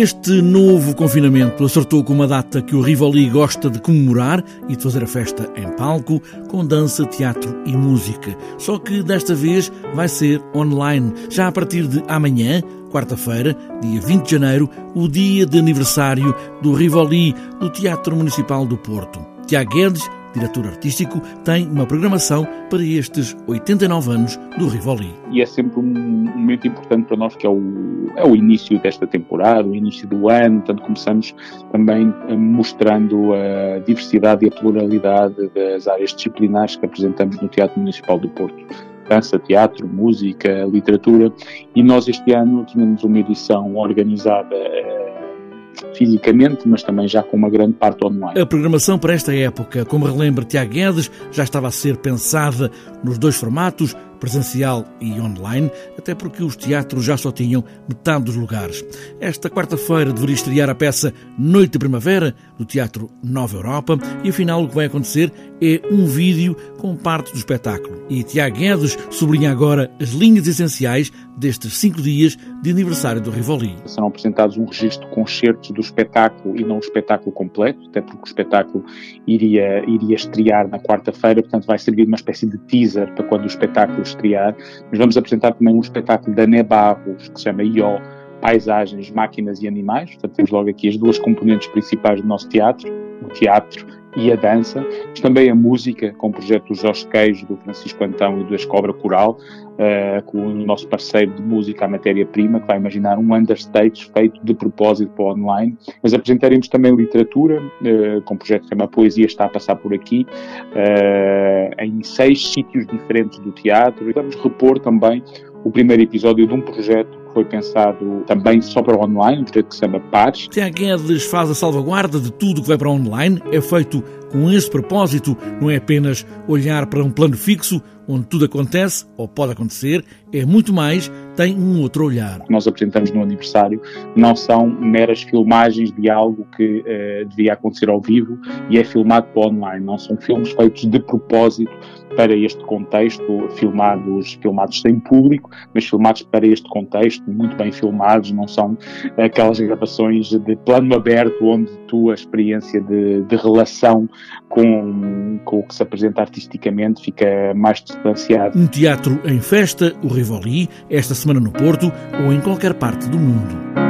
Este novo confinamento acertou com uma data que o Rivoli gosta de comemorar e de fazer a festa em palco, com dança, teatro e música. Só que desta vez vai ser online, já a partir de amanhã, quarta-feira, dia 20 de janeiro, o dia de aniversário do Rivoli do Teatro Municipal do Porto. Tiago Guedes diretor artístico, tem uma programação para estes 89 anos do Rivoli. E é sempre um momento importante para nós, que é o, é o início desta temporada, o início do ano, portanto começamos também eh, mostrando a diversidade e a pluralidade das áreas disciplinares que apresentamos no Teatro Municipal do Porto. Dança, teatro, música, literatura, e nós este ano tínhamos uma edição organizada eh, fisicamente, mas também já com uma grande parte online. A programação para esta época, como relembra Tiago Guedes, já estava a ser pensada nos dois formatos, presencial e online, até porque os teatros já só tinham metade dos lugares. Esta quarta-feira deveria estrear a peça Noite de Primavera, do Teatro Nova Europa, e afinal o que vai acontecer é um vídeo com parte do espetáculo. E Tiago Guedes sublinha agora as linhas essenciais destes cinco dias de aniversário do Rivoli. Serão apresentados um registro com certos do espetáculo e não o espetáculo completo, até porque o espetáculo iria, iria estrear na quarta-feira, portanto vai servir uma espécie de teaser para quando o espetáculo estrear. Mas vamos apresentar também um espetáculo da Nebarros, que se chama IO, Paisagens, Máquinas e Animais. Portanto, temos logo aqui as duas componentes principais do nosso teatro, teatro e a dança, mas também a música, com o projeto do Jorge Queijo, do Francisco Antão e do Escobra Coral, uh, com o nosso parceiro de música, a matéria-prima, que vai imaginar um understage feito de propósito para o online. Mas apresentaremos também literatura, uh, com o projeto que chama Poesia Está a Passar por Aqui, uh, em seis sítios diferentes do teatro. E vamos repor também o primeiro episódio de um projeto foi pensado também só para online, um projeto que se chama Pares. Tiago Guedes faz a salvaguarda de tudo que vai para online, é feito com esse propósito, não é apenas olhar para um plano fixo onde tudo acontece ou pode acontecer, é muito mais, tem um outro olhar. Nós apresentamos no aniversário não são meras filmagens de algo que uh, devia acontecer ao vivo e é filmado para online, não são filmes feitos de propósito para este contexto, filmados, filmados sem público, mas filmados para este contexto, muito bem filmados, não são aquelas gravações de plano aberto onde tu a experiência de, de relação com, com o que se apresenta artisticamente fica mais distanciado. Um teatro em festa, o Rivoli, esta semana no Porto ou em qualquer parte do mundo.